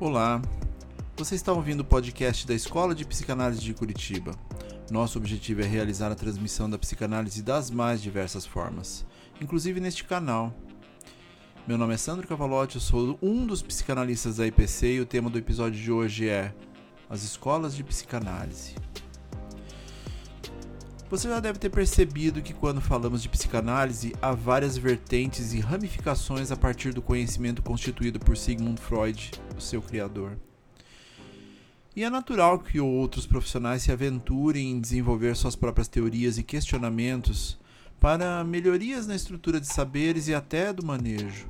Olá, você está ouvindo o podcast da Escola de Psicanálise de Curitiba. Nosso objetivo é realizar a transmissão da psicanálise das mais diversas formas, inclusive neste canal. Meu nome é Sandro Cavalotti, eu sou um dos psicanalistas da IPC e o tema do episódio de hoje é As Escolas de Psicanálise. Você já deve ter percebido que quando falamos de psicanálise, há várias vertentes e ramificações a partir do conhecimento constituído por Sigmund Freud, o seu criador. E é natural que outros profissionais se aventurem em desenvolver suas próprias teorias e questionamentos para melhorias na estrutura de saberes e até do manejo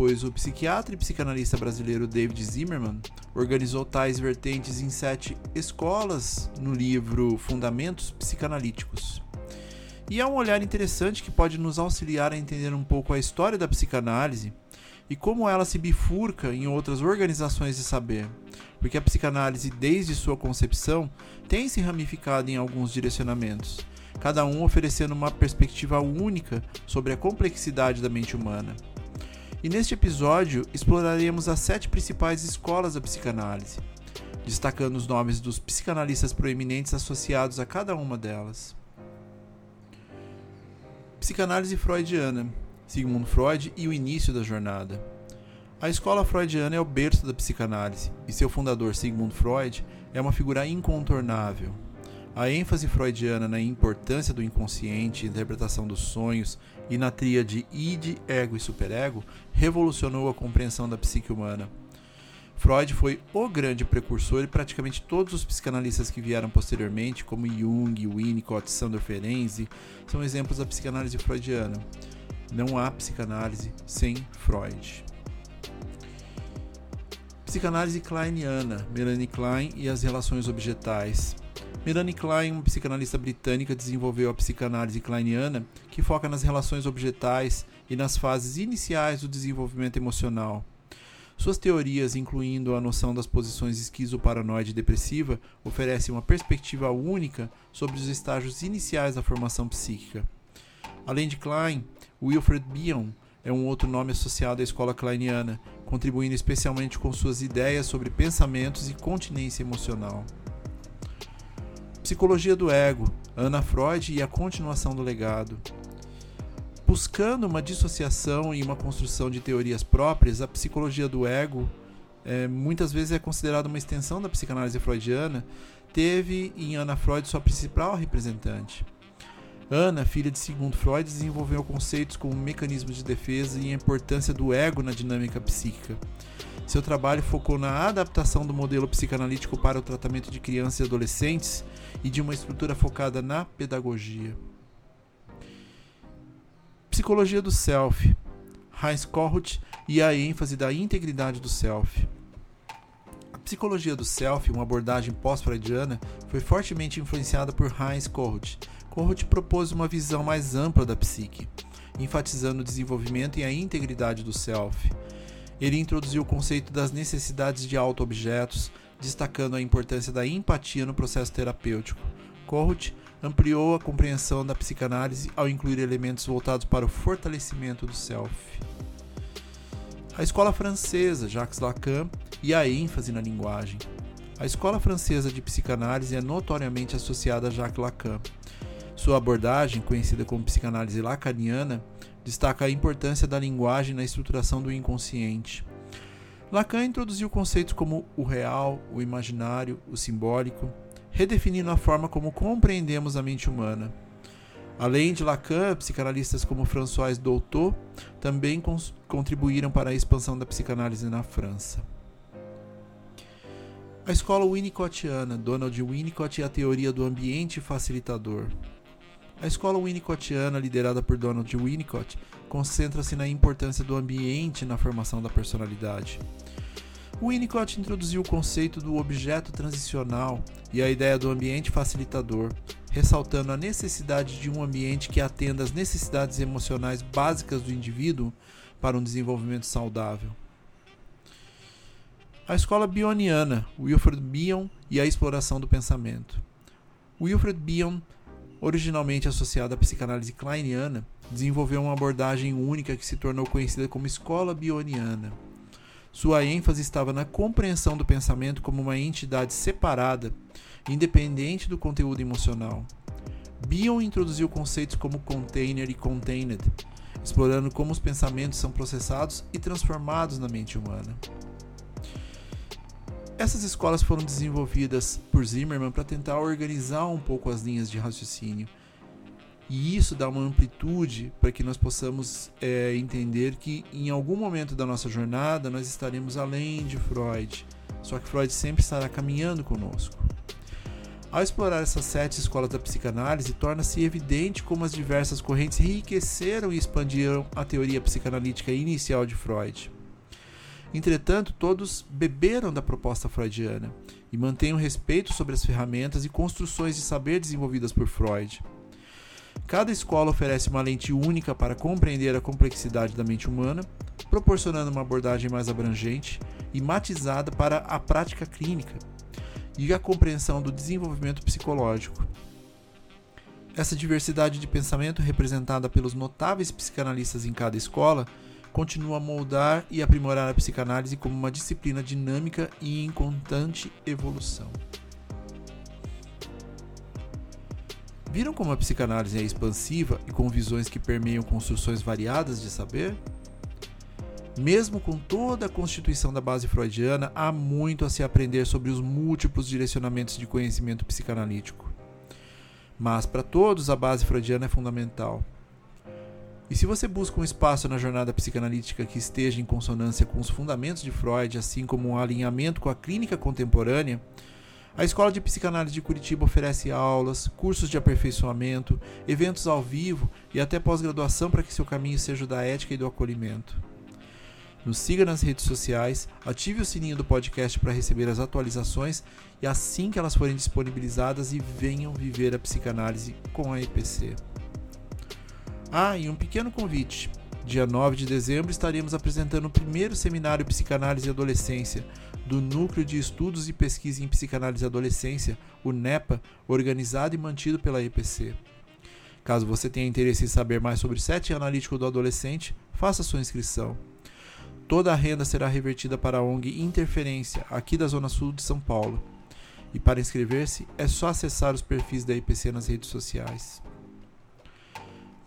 pois o psiquiatra e psicanalista brasileiro David Zimmerman organizou tais vertentes em sete escolas no livro Fundamentos Psicanalíticos. E é um olhar interessante que pode nos auxiliar a entender um pouco a história da psicanálise e como ela se bifurca em outras organizações de saber, porque a psicanálise, desde sua concepção, tem se ramificado em alguns direcionamentos, cada um oferecendo uma perspectiva única sobre a complexidade da mente humana. E neste episódio exploraremos as sete principais escolas da psicanálise, destacando os nomes dos psicanalistas proeminentes associados a cada uma delas. Psicanálise freudiana, Sigmund Freud e o início da jornada. A escola freudiana é o berço da psicanálise, e seu fundador, Sigmund Freud, é uma figura incontornável. A ênfase freudiana na importância do inconsciente, interpretação dos sonhos e na tríade id, ego e superego revolucionou a compreensão da psique humana. Freud foi o grande precursor e praticamente todos os psicanalistas que vieram posteriormente, como Jung, Winnicott, Sandor Ferenczi, são exemplos da psicanálise freudiana. Não há psicanálise sem Freud. Psicanálise kleiniana, Melanie Klein e as relações objetais. Melanie Klein, uma psicanalista britânica, desenvolveu a psicanálise kleiniana, que foca nas relações objetais e nas fases iniciais do desenvolvimento emocional. Suas teorias, incluindo a noção das posições esquizoparanoide e depressiva, oferecem uma perspectiva única sobre os estágios iniciais da formação psíquica. Além de Klein, Wilfred Bion é um outro nome associado à escola kleiniana, contribuindo especialmente com suas ideias sobre pensamentos e continência emocional. Psicologia do Ego, Ana Freud e a continuação do legado. Buscando uma dissociação e uma construção de teorias próprias, a psicologia do ego, é, muitas vezes é considerada uma extensão da psicanálise freudiana, teve em Ana Freud sua principal representante. Ana, filha de Sigmund Freud, desenvolveu conceitos como mecanismos de defesa e a importância do ego na dinâmica psíquica. Seu trabalho focou na adaptação do modelo psicanalítico para o tratamento de crianças e adolescentes e de uma estrutura focada na pedagogia. Psicologia do Self, Heinz Kohut e a ênfase da integridade do Self. A psicologia do Self, uma abordagem pós-freudiana, foi fortemente influenciada por Heinz Kohut. Kohut propôs uma visão mais ampla da psique, enfatizando o desenvolvimento e a integridade do Self ele introduziu o conceito das necessidades de auto-objetos, destacando a importância da empatia no processo terapêutico. Kohut ampliou a compreensão da psicanálise ao incluir elementos voltados para o fortalecimento do self. A escola francesa, Jacques Lacan, e a ênfase na linguagem. A escola francesa de psicanálise é notoriamente associada a Jacques Lacan. Sua abordagem, conhecida como psicanálise lacaniana, destaca a importância da linguagem na estruturação do inconsciente. Lacan introduziu conceitos como o real, o imaginário, o simbólico, redefinindo a forma como compreendemos a mente humana. Além de Lacan, psicanalistas como François Doutot também contribuíram para a expansão da psicanálise na França. A escola winnicottiana, Donald Winnicott e a teoria do ambiente facilitador. A escola winnicottiana, liderada por Donald Winnicott, concentra-se na importância do ambiente na formação da personalidade. Winnicott introduziu o conceito do objeto transicional e a ideia do ambiente facilitador, ressaltando a necessidade de um ambiente que atenda às necessidades emocionais básicas do indivíduo para um desenvolvimento saudável. A escola bioniana, Wilfred Bion e a exploração do pensamento. Wilfred Bion originalmente associada à psicanálise kleiniana, desenvolveu uma abordagem única que se tornou conhecida como escola bioniana. Sua ênfase estava na compreensão do pensamento como uma entidade separada, independente do conteúdo emocional. Bion introduziu conceitos como container e contained, explorando como os pensamentos são processados e transformados na mente humana. Essas escolas foram desenvolvidas por Zimmermann para tentar organizar um pouco as linhas de raciocínio. E isso dá uma amplitude para que nós possamos é, entender que em algum momento da nossa jornada nós estaremos além de Freud. Só que Freud sempre estará caminhando conosco. Ao explorar essas sete escolas da psicanálise, torna-se evidente como as diversas correntes enriqueceram e expandiram a teoria psicanalítica inicial de Freud. Entretanto, todos beberam da proposta freudiana e mantêm um respeito sobre as ferramentas e construções de saber desenvolvidas por Freud. Cada escola oferece uma lente única para compreender a complexidade da mente humana, proporcionando uma abordagem mais abrangente e matizada para a prática clínica e a compreensão do desenvolvimento psicológico. Essa diversidade de pensamento, representada pelos notáveis psicanalistas em cada escola, continua a moldar e aprimorar a psicanálise como uma disciplina dinâmica e em constante evolução. Viram como a psicanálise é expansiva e com visões que permeiam construções variadas de saber? Mesmo com toda a constituição da base freudiana, há muito a se aprender sobre os múltiplos direcionamentos de conhecimento psicanalítico. Mas para todos a base freudiana é fundamental. E se você busca um espaço na jornada psicanalítica que esteja em consonância com os fundamentos de Freud, assim como um alinhamento com a clínica contemporânea, a Escola de Psicanálise de Curitiba oferece aulas, cursos de aperfeiçoamento, eventos ao vivo e até pós-graduação para que seu caminho seja o da ética e do acolhimento. Nos siga nas redes sociais, ative o sininho do podcast para receber as atualizações e assim que elas forem disponibilizadas e venham viver a psicanálise com a EPC. Ah, e um pequeno convite. Dia 9 de dezembro estaremos apresentando o primeiro seminário Psicanálise e Adolescência do Núcleo de Estudos e Pesquisa em Psicanálise e Adolescência, o NEPA, organizado e mantido pela EPC. Caso você tenha interesse em saber mais sobre o analítico do adolescente, faça sua inscrição. Toda a renda será revertida para a ONG Interferência, aqui da Zona Sul de São Paulo. E para inscrever-se é só acessar os perfis da IPC nas redes sociais.